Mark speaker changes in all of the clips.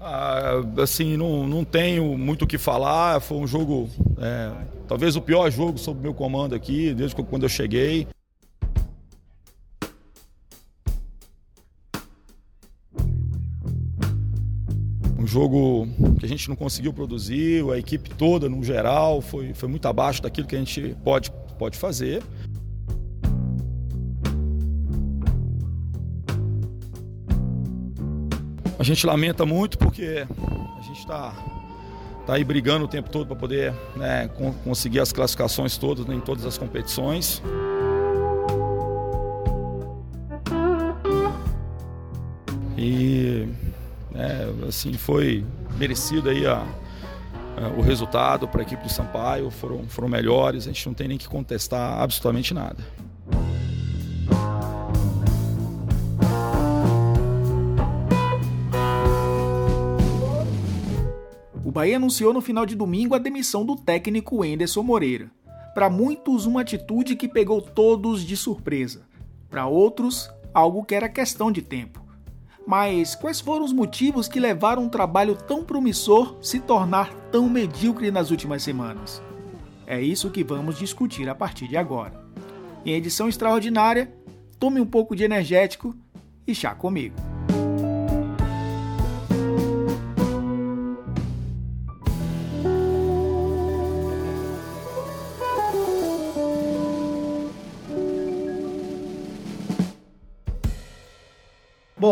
Speaker 1: Ah, assim, não, não tenho muito o que falar. Foi um jogo, é, talvez o pior jogo sob meu comando aqui, desde quando eu cheguei. Um jogo que a gente não conseguiu produzir, a equipe toda, no geral, foi, foi muito abaixo daquilo que a gente pode, pode fazer. A gente lamenta muito porque a gente está tá aí brigando o tempo todo para poder né, conseguir as classificações todas né, em todas as competições. E é, assim foi merecido aí a, a, o resultado para a equipe do Sampaio, foram, foram melhores, a gente não tem nem que contestar absolutamente nada.
Speaker 2: Bahia anunciou no final de domingo a demissão do técnico Enderson Moreira. Para muitos, uma atitude que pegou todos de surpresa. Para outros, algo que era questão de tempo. Mas quais foram os motivos que levaram um trabalho tão promissor se tornar tão medíocre nas últimas semanas? É isso que vamos discutir a partir de agora. Em edição extraordinária, tome um pouco de energético e chá comigo.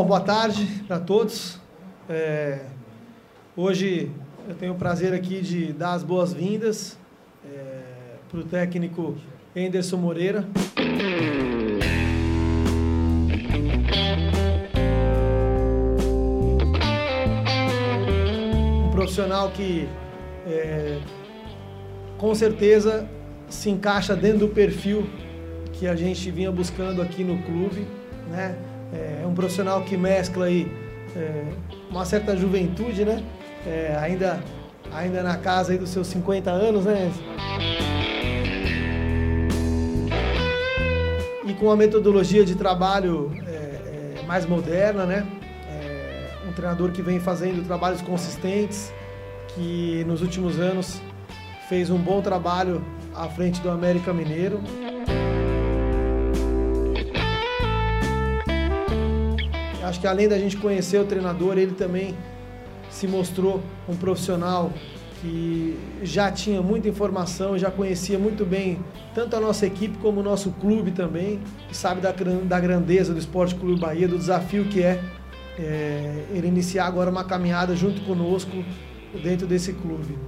Speaker 3: Bom, boa tarde para todos. É, hoje eu tenho o prazer aqui de dar as boas-vindas é, para o técnico Enderson Moreira. Um profissional que é, com certeza se encaixa dentro do perfil que a gente vinha buscando aqui no clube, né? É um profissional que mescla aí é, uma certa juventude, né? É, ainda, ainda na casa aí dos seus 50 anos, né? E com uma metodologia de trabalho é, é mais moderna, né? É, um treinador que vem fazendo trabalhos consistentes, que nos últimos anos fez um bom trabalho à frente do América Mineiro. Acho que além da gente conhecer o treinador, ele também se mostrou um profissional que já tinha muita informação, já conhecia muito bem tanto a nossa equipe como o nosso clube também, sabe da, da grandeza do Esporte Clube Bahia, do desafio que é, é ele iniciar agora uma caminhada junto conosco dentro desse clube.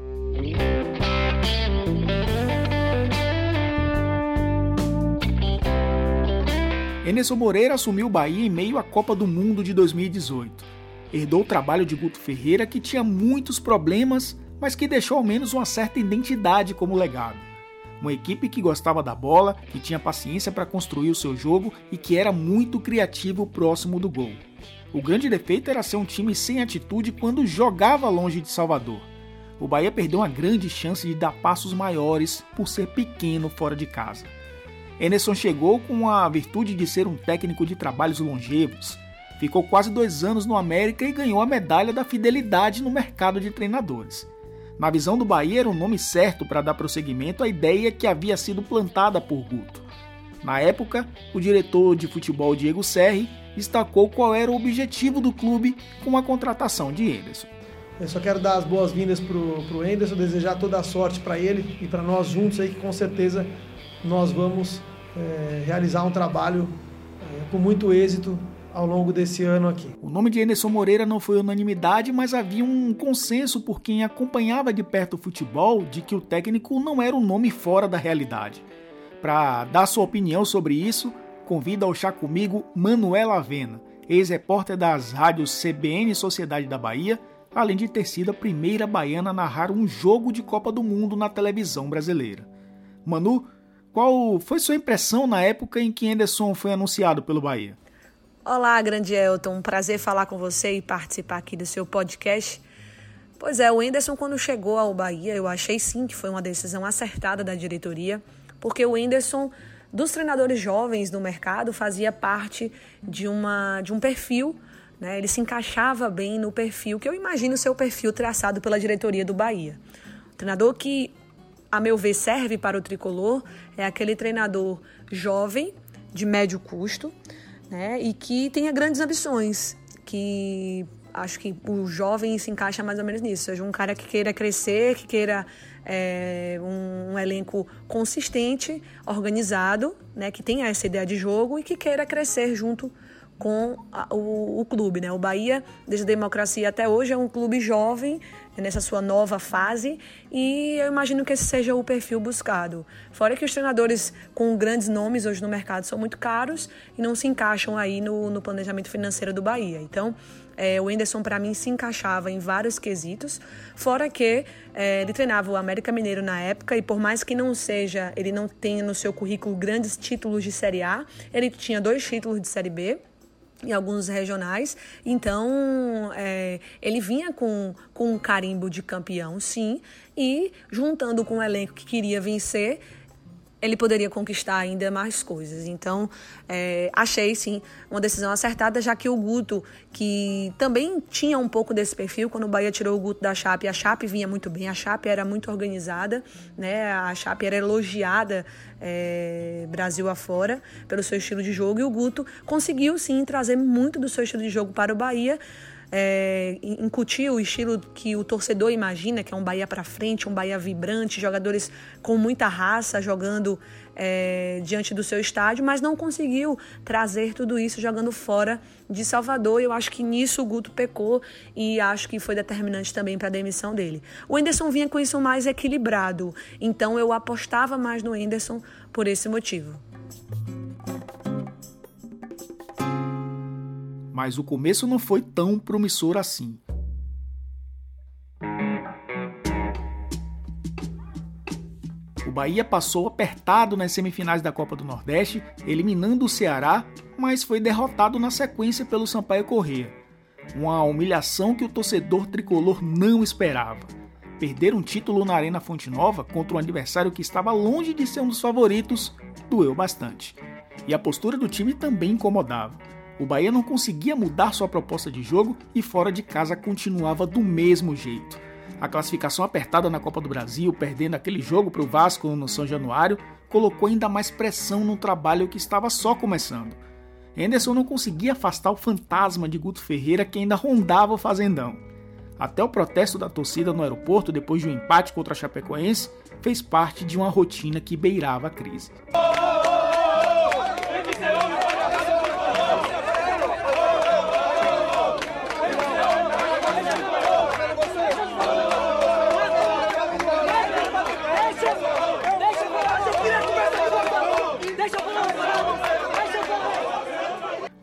Speaker 2: Emerson Moreira assumiu o Bahia em meio à Copa do Mundo de 2018. Herdou o trabalho de Guto Ferreira, que tinha muitos problemas, mas que deixou ao menos uma certa identidade como legado. Uma equipe que gostava da bola, que tinha paciência para construir o seu jogo e que era muito criativo próximo do gol. O grande defeito era ser um time sem atitude quando jogava longe de Salvador. O Bahia perdeu uma grande chance de dar passos maiores por ser pequeno fora de casa. Emerson chegou com a virtude de ser um técnico de trabalhos longevos. Ficou quase dois anos no América e ganhou a medalha da fidelidade no mercado de treinadores. Na visão do Bahia, era o nome certo para dar prosseguimento à ideia que havia sido plantada por Guto. Na época, o diretor de futebol Diego Serri destacou qual era o objetivo do clube com a contratação de Anderson.
Speaker 3: Eu só quero dar as boas-vindas para o Anderson, desejar toda a sorte para ele e para nós juntos aí, que com certeza nós vamos é, realizar um trabalho é, com muito êxito ao longo desse ano aqui.
Speaker 2: O nome de Anderson Moreira não foi unanimidade, mas havia um consenso por quem acompanhava de perto o futebol de que o técnico não era um nome fora da realidade. Para dar sua opinião sobre isso, convida ao chá comigo Manuela Avena, ex-repórter das rádios CBN Sociedade da Bahia, além de ter sido a primeira baiana a narrar um jogo de Copa do Mundo na televisão brasileira. Manu, qual foi sua impressão na época em que Anderson foi anunciado pelo Bahia?
Speaker 4: Olá, grande Elton. Um prazer falar com você e participar aqui do seu podcast. Pois é, o Enderson, quando chegou ao Bahia, eu achei sim que foi uma decisão acertada da diretoria, porque o Enderson, dos treinadores jovens no mercado, fazia parte de, uma, de um perfil Né? Ele se encaixava bem no perfil que eu imagino ser o perfil traçado pela diretoria do Bahia. Treinador que, a meu ver, serve para o tricolor é aquele treinador jovem, de médio custo, né? e que tenha grandes ambições, que acho que o jovem se encaixa mais ou menos nisso, seja um cara que queira crescer, que queira é, um, um, elenco consistente, organizado, né, que tenha essa ideia de jogo e que queira crescer junto com a, o, o, clube. Né? O Bahia, desde a democracia até hoje, é um clube jovem nessa sua nova fase e eu imagino que esse seja o perfil buscado. Fora que os treinadores com grandes nomes hoje no mercado são muito caros e não se encaixam aí no, no planejamento financeiro do Bahia. Então, é, o Enderson, para mim, se encaixava em vários quesitos. Fora que é, ele treinava o América Mineiro na época e, por mais que não seja, ele não tenha no seu currículo grandes títulos de Série A, ele tinha dois títulos de Série B e alguns regionais. Então, é, ele vinha com, com um carimbo de campeão, sim, e juntando com o elenco que queria vencer, ele poderia conquistar ainda mais coisas. Então, é, achei sim uma decisão acertada, já que o Guto, que também tinha um pouco desse perfil, quando o Bahia tirou o Guto da Chape, a Chape vinha muito bem, a Chape era muito organizada, né? a Chape era elogiada é, Brasil afora pelo seu estilo de jogo, e o Guto conseguiu sim trazer muito do seu estilo de jogo para o Bahia é, incutir o estilo que o torcedor imagina, que é um Bahia para frente, um Bahia vibrante, jogadores com muita raça jogando é, diante do seu estádio, mas não conseguiu trazer tudo isso jogando fora de Salvador. Eu acho que nisso o Guto pecou e acho que foi determinante também para a demissão dele. O Enderson vinha com isso mais equilibrado, então eu apostava mais no Enderson por esse motivo.
Speaker 2: Mas o começo não foi tão promissor assim. O Bahia passou apertado nas semifinais da Copa do Nordeste, eliminando o Ceará, mas foi derrotado na sequência pelo Sampaio Corrêa. Uma humilhação que o torcedor tricolor não esperava. Perder um título na Arena Fonte Nova contra um adversário que estava longe de ser um dos favoritos doeu bastante. E a postura do time também incomodava. O Bahia não conseguia mudar sua proposta de jogo e fora de casa continuava do mesmo jeito. A classificação apertada na Copa do Brasil, perdendo aquele jogo para o Vasco no São Januário, colocou ainda mais pressão no trabalho que estava só começando. Henderson não conseguia afastar o fantasma de Guto Ferreira que ainda rondava o Fazendão. Até o protesto da torcida no aeroporto depois de um empate contra a Chapecoense fez parte de uma rotina que beirava a crise.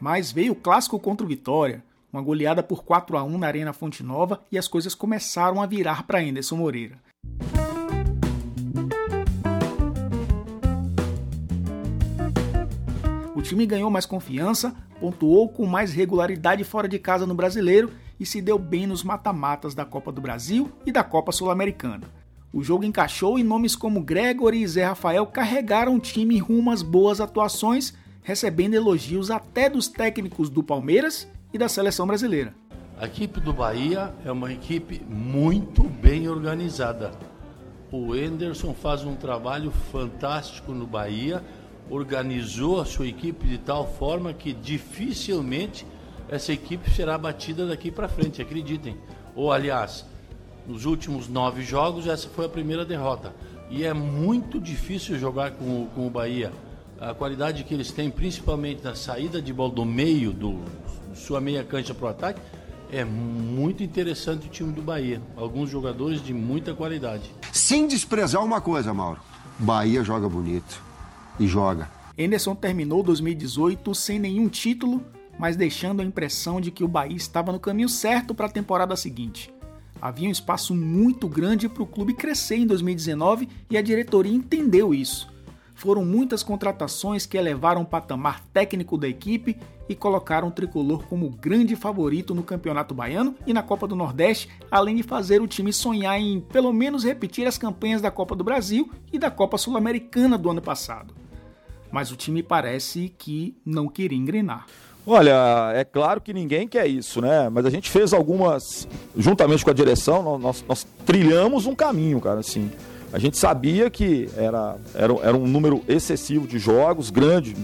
Speaker 2: Mas veio o clássico contra o Vitória, uma goleada por 4 a 1 na Arena Fonte Nova e as coisas começaram a virar para Anderson Moreira. O time ganhou mais confiança, pontuou com mais regularidade fora de casa no Brasileiro e se deu bem nos mata-matas da Copa do Brasil e da Copa Sul-Americana. O jogo encaixou e nomes como Gregory e Zé Rafael carregaram o time rumo às boas atuações recebendo elogios até dos técnicos do Palmeiras e da seleção brasileira.
Speaker 5: A equipe do Bahia é uma equipe muito bem organizada. O Enderson faz um trabalho fantástico no Bahia, organizou a sua equipe de tal forma que dificilmente essa equipe será batida daqui para frente, acreditem. Ou, aliás, nos últimos nove jogos, essa foi a primeira derrota. E é muito difícil jogar com, com o Bahia a qualidade que eles têm, principalmente na saída de bola do meio, do sua meia cancha para o ataque, é muito interessante o time do Bahia. Alguns jogadores de muita qualidade.
Speaker 6: Sem desprezar uma coisa, Mauro. Bahia joga bonito. E joga.
Speaker 2: Anderson terminou 2018 sem nenhum título, mas deixando a impressão de que o Bahia estava no caminho certo para a temporada seguinte. Havia um espaço muito grande para o clube crescer em 2019 e a diretoria entendeu isso foram muitas contratações que elevaram o patamar técnico da equipe e colocaram o tricolor como grande favorito no Campeonato Baiano e na Copa do Nordeste, além de fazer o time sonhar em pelo menos repetir as campanhas da Copa do Brasil e da Copa Sul-Americana do ano passado. Mas o time parece que não queria engrenar.
Speaker 1: Olha, é claro que ninguém quer isso, né? Mas a gente fez algumas, juntamente com a direção, nós, nós trilhamos um caminho, cara, assim. A gente sabia que era, era, era um número excessivo de jogos, grande.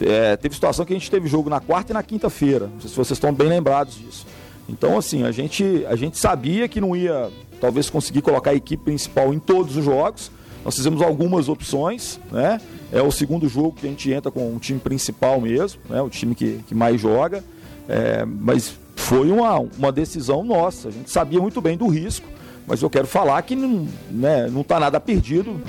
Speaker 1: É, teve situação que a gente teve jogo na quarta e na quinta-feira. Não sei se vocês estão bem lembrados disso. Então, assim, a gente, a gente sabia que não ia, talvez, conseguir colocar a equipe principal em todos os jogos. Nós fizemos algumas opções, né? É o segundo jogo que a gente entra com o time principal mesmo, né? o time que, que mais joga. É, mas foi uma, uma decisão nossa. A gente sabia muito bem do risco, mas eu quero falar que não né, não tá nada perdido.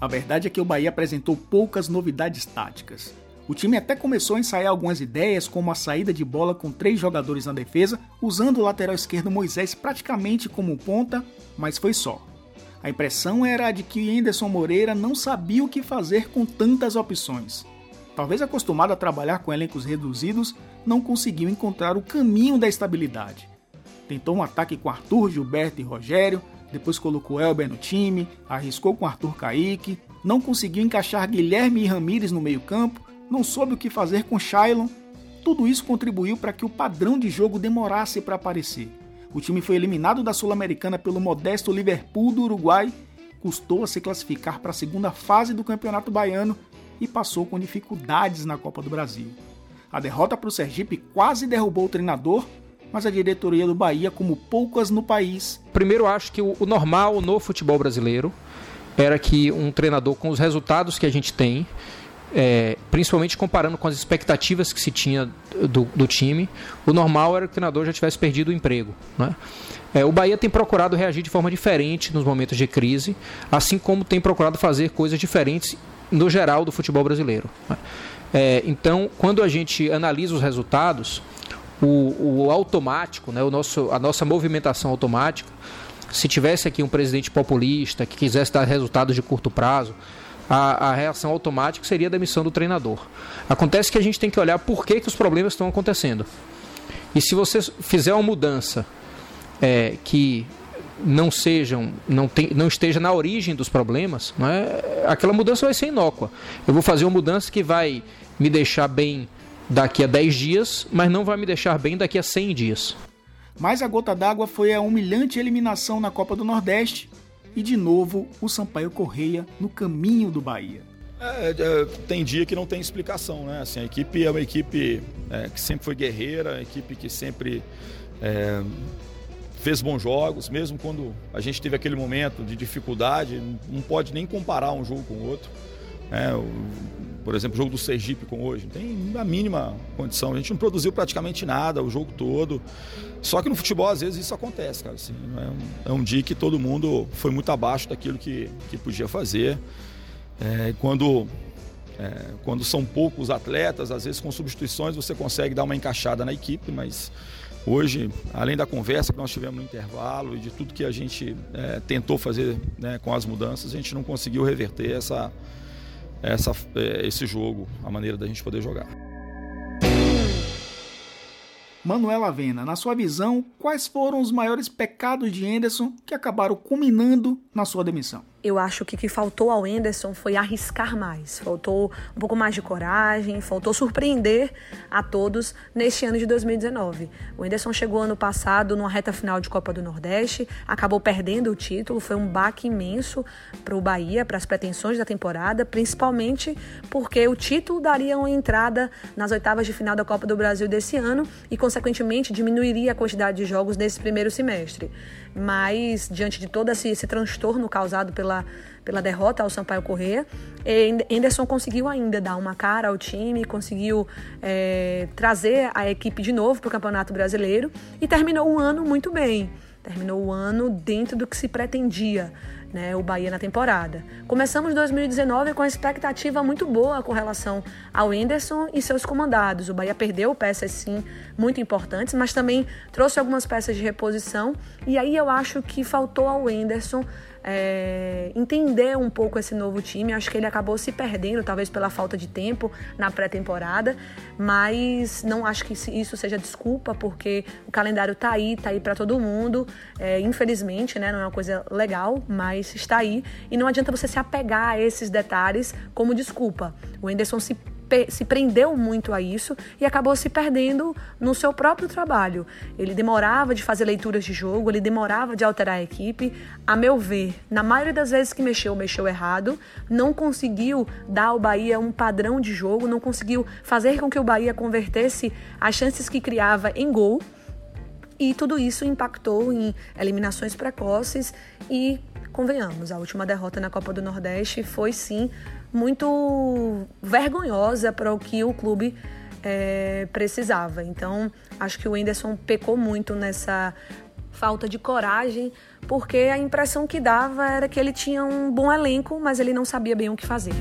Speaker 2: A verdade é que o Bahia apresentou poucas novidades táticas. O time até começou a ensaiar algumas ideias, como a saída de bola com três jogadores na defesa, usando o lateral esquerdo Moisés praticamente como ponta, mas foi só. A impressão era a de que Anderson Moreira não sabia o que fazer com tantas opções. Talvez acostumado a trabalhar com elencos reduzidos, não conseguiu encontrar o caminho da estabilidade. Tentou um ataque com Arthur, Gilberto e Rogério, depois colocou Elber no time, arriscou com Arthur Kaique, não conseguiu encaixar Guilherme e Ramires no meio-campo não soube o que fazer com Shailon. Tudo isso contribuiu para que o padrão de jogo demorasse para aparecer. O time foi eliminado da Sul-Americana pelo modesto Liverpool do Uruguai, custou a se classificar para a segunda fase do Campeonato Baiano e passou com dificuldades na Copa do Brasil. A derrota para o Sergipe quase derrubou o treinador, mas a diretoria do Bahia, como poucas no país.
Speaker 7: Primeiro, acho que o normal no futebol brasileiro era que um treinador, com os resultados que a gente tem, é, principalmente comparando com as expectativas que se tinha do, do, time, o normal era que o treinador já tivesse perdido o emprego. Né? É, o Bahia tem procurado reagir de forma diferente nos momentos de crise, assim como tem procurado fazer coisas diferentes no geral do futebol brasileiro. Né? É, então, quando a gente analisa os resultados, o, o automático, né, o nosso, a nossa movimentação automática, se tivesse aqui um presidente populista que quisesse dar resultados de curto prazo, a, a, reação automática seria a demissão do treinador. Acontece que a gente tem que olhar por que, que os problemas estão acontecendo. E se você fizer uma mudança é, que não sejam, não, tem, não esteja na origem dos problemas, não é, aquela mudança vai ser inócua. Eu vou fazer uma mudança que vai me deixar bem daqui a 10 dias, mas não vai me deixar bem daqui a 100 dias.
Speaker 2: Mas a gota d'água foi a humilhante eliminação na Copa do Nordeste, e de novo o Sampaio Correia no caminho do Bahia.
Speaker 1: É, é, tem dia que não tem explicação, né? Assim, a equipe é uma equipe é, que sempre foi guerreira, a equipe que sempre é, fez bons jogos, mesmo quando a gente teve aquele momento de dificuldade, não pode nem comparar um jogo com o outro. É, o, por exemplo, o jogo do Sergipe com hoje, não tem a mínima condição. A gente não produziu praticamente nada o jogo todo. Só que no futebol, às vezes, isso acontece, cara. Assim, é, um, é um dia que todo mundo foi muito abaixo daquilo que, que podia fazer. É, quando, é, quando são poucos atletas, às vezes com substituições você consegue dar uma encaixada na equipe, mas hoje, além da conversa que nós tivemos no intervalo e de tudo que a gente é, tentou fazer né, com as mudanças, a gente não conseguiu reverter essa, essa, é, esse jogo, a maneira da gente poder jogar.
Speaker 2: Manuela Avena, na sua visão, quais foram os maiores pecados de Anderson que acabaram culminando na sua demissão?
Speaker 4: Eu acho que o que faltou ao Enderson foi arriscar mais. Faltou um pouco mais de coragem, faltou surpreender a todos neste ano de 2019. O Enderson chegou ano passado numa reta final de Copa do Nordeste, acabou perdendo o título, foi um baque imenso para o Bahia, para as pretensões da temporada, principalmente porque o título daria uma entrada nas oitavas de final da Copa do Brasil desse ano e, consequentemente, diminuiria a quantidade de jogos nesse primeiro semestre mas diante de todo esse, esse transtorno causado pela, pela derrota ao Sampaio Corrêa, Henderson conseguiu ainda dar uma cara ao time, conseguiu é, trazer a equipe de novo para o Campeonato Brasileiro e terminou o ano muito bem. Terminou o ano dentro do que se pretendia né, o Bahia na temporada. Começamos 2019 com a expectativa muito boa com relação ao Whindersson e seus comandados. O Bahia perdeu peças sim muito importantes, mas também trouxe algumas peças de reposição e aí eu acho que faltou ao Whindersson é, entender um pouco esse novo time. Acho que ele acabou se perdendo, talvez pela falta de tempo na pré-temporada, mas não acho que isso seja desculpa, porque o calendário tá aí, tá aí para todo mundo. É, infelizmente, né, não é uma coisa legal, mas está aí. E não adianta você se apegar a esses detalhes como desculpa. O Anderson se se prendeu muito a isso e acabou se perdendo no seu próprio trabalho. Ele demorava de fazer leituras de jogo, ele demorava de alterar a equipe. A meu ver, na maioria das vezes que mexeu, mexeu errado, não conseguiu dar ao Bahia um padrão de jogo, não conseguiu fazer com que o Bahia convertesse as chances que criava em gol. E tudo isso impactou em eliminações precoces e convenhamos, a última derrota na Copa do Nordeste foi sim muito vergonhosa para o que o clube é, precisava. Então, acho que o Whindersson pecou muito nessa falta de coragem, porque a impressão que dava era que ele tinha um bom elenco, mas ele não sabia bem o que fazer.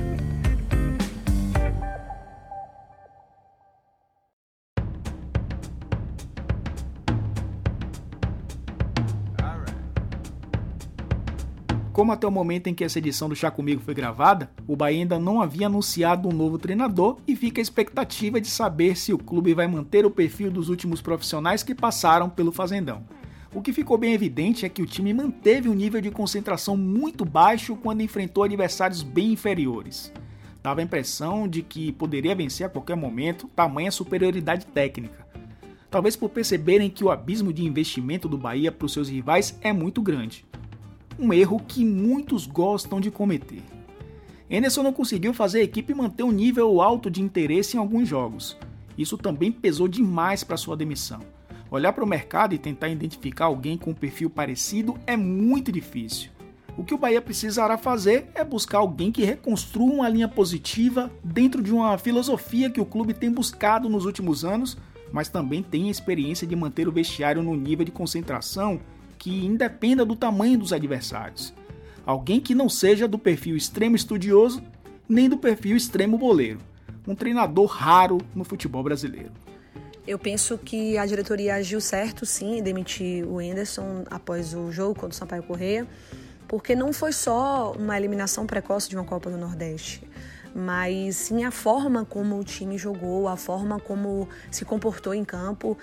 Speaker 2: Como até o momento em que essa edição do Chá Comigo foi gravada, o Bahia ainda não havia anunciado um novo treinador e fica a expectativa de saber se o clube vai manter o perfil dos últimos profissionais que passaram pelo Fazendão. O que ficou bem evidente é que o time manteve um nível de concentração muito baixo quando enfrentou adversários bem inferiores. Dava a impressão de que poderia vencer a qualquer momento, tamanha superioridade técnica. Talvez por perceberem que o abismo de investimento do Bahia para os seus rivais é muito grande um erro que muitos gostam de cometer. Anderson não conseguiu fazer a equipe manter um nível alto de interesse em alguns jogos. Isso também pesou demais para sua demissão. Olhar para o mercado e tentar identificar alguém com um perfil parecido é muito difícil. O que o Bahia precisará fazer é buscar alguém que reconstrua uma linha positiva dentro de uma filosofia que o clube tem buscado nos últimos anos, mas também tem a experiência de manter o vestiário no nível de concentração que independa do tamanho dos adversários. Alguém que não seja do perfil extremo estudioso nem do perfil extremo boleiro. Um treinador raro no futebol brasileiro.
Speaker 4: Eu penso que a diretoria agiu certo, sim, em demitir o Anderson após o jogo contra o Sampaio Correia, porque não foi só uma eliminação precoce de uma Copa do Nordeste, mas sim a forma como o time jogou, a forma como se comportou em campo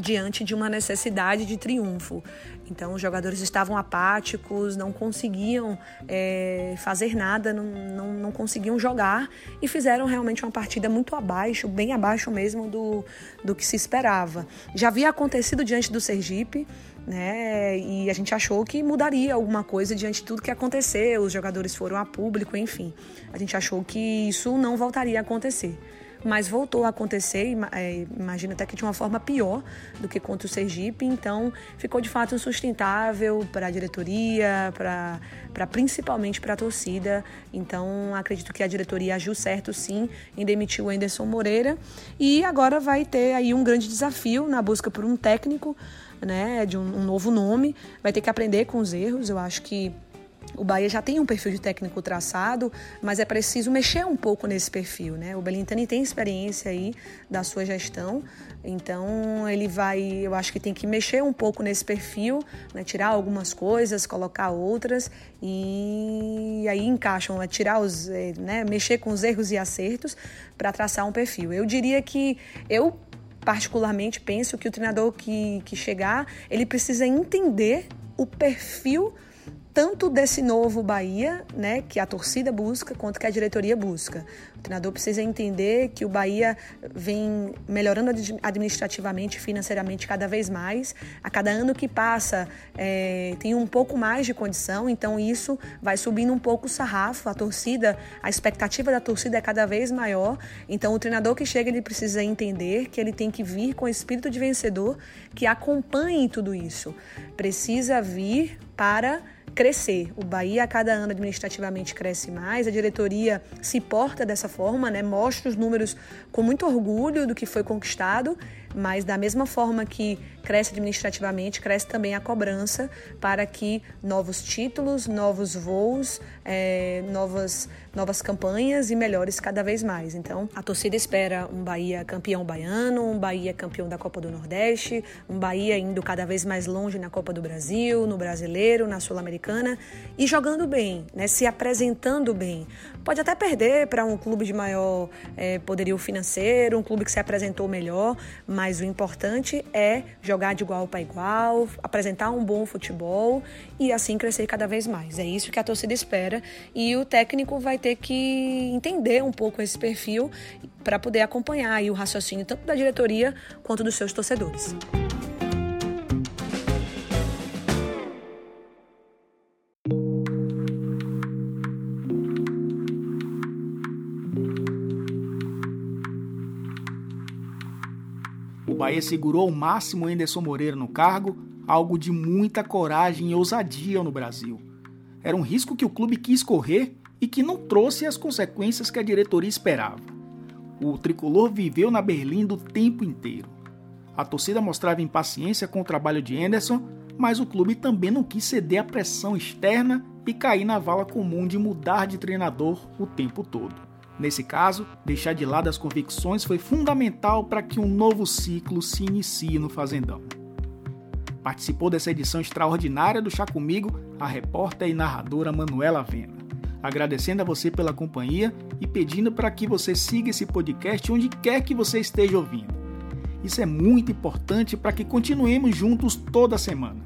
Speaker 4: diante de uma necessidade de triunfo. Então, os jogadores estavam apáticos, não conseguiam é, fazer nada, não, não, não, conseguiam jogar e fizeram realmente uma partida muito abaixo, bem abaixo mesmo do, do que se esperava. Já havia acontecido diante do Sergipe, né? E a gente achou que mudaria alguma coisa diante de tudo que aconteceu, os jogadores foram a público, enfim. A gente achou que isso não voltaria a acontecer mas voltou a acontecer, é, imagino até que de uma forma pior do que contra o Sergipe, então ficou de fato insustentável para a diretoria, para principalmente para a torcida. Então acredito que a diretoria agiu certo sim em demitir o Anderson Moreira e agora vai ter aí um grande desafio na busca por um técnico, né, de um, um novo nome, vai ter que aprender com os erros. Eu acho que o Bahia já tem um perfil de técnico traçado, mas é preciso mexer um pouco nesse perfil, né? O Belintani tem experiência aí da sua gestão, então ele vai, eu acho que tem que mexer um pouco nesse perfil, né? tirar algumas coisas, colocar outras e aí encaixam, é tirar os, é, né? mexer com os erros e acertos para traçar um perfil. Eu diria que eu particularmente penso que o treinador que, que chegar, ele precisa entender o perfil tanto desse novo Bahia, né, que a torcida busca, quanto que a diretoria busca. O treinador precisa entender que o Bahia vem melhorando administrativamente, financeiramente cada vez mais. A cada ano que passa, é, tem um pouco mais de condição, então isso vai subindo um pouco o sarrafo. A torcida, a expectativa da torcida é cada vez maior. Então o treinador que chega, ele precisa entender que ele tem que vir com espírito de vencedor, que acompanhe tudo isso. Precisa vir para crescer. O Bahia, a cada ano, administrativamente cresce mais, a diretoria se porta dessa forma, né? mostra os números com muito orgulho do que foi conquistado, mas da mesma forma que cresce administrativamente, cresce também a cobrança para que novos títulos, novos voos, é, novas, novas campanhas e melhores cada vez mais. Então, a torcida espera um Bahia campeão baiano, um Bahia campeão da Copa do Nordeste, um Bahia indo cada vez mais longe na Copa do Brasil, no Brasileiro, na Sul-Americana e jogando bem, né, se apresentando bem. Pode até perder para um clube de maior é, poderio financeiro, um clube que se apresentou melhor, mas o importante é jogar de igual para igual, apresentar um bom futebol e assim crescer cada vez mais. É isso que a torcida espera e o técnico vai ter que entender um pouco esse perfil para poder acompanhar o raciocínio tanto da diretoria quanto dos seus torcedores.
Speaker 2: Bahia segurou ao máximo Anderson Moreira no cargo, algo de muita coragem e ousadia no Brasil. Era um risco que o clube quis correr e que não trouxe as consequências que a diretoria esperava. O tricolor viveu na Berlim do tempo inteiro. A torcida mostrava impaciência com o trabalho de Anderson, mas o clube também não quis ceder à pressão externa e cair na vala comum de mudar de treinador o tempo todo. Nesse caso, deixar de lado as convicções foi fundamental para que um novo ciclo se inicie no Fazendão. Participou dessa edição extraordinária do Chá Comigo a repórter e narradora Manuela Vena. Agradecendo a você pela companhia e pedindo para que você siga esse podcast onde quer que você esteja ouvindo. Isso é muito importante para que continuemos juntos toda semana.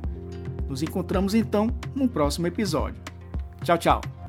Speaker 2: Nos encontramos então no próximo episódio. Tchau, tchau!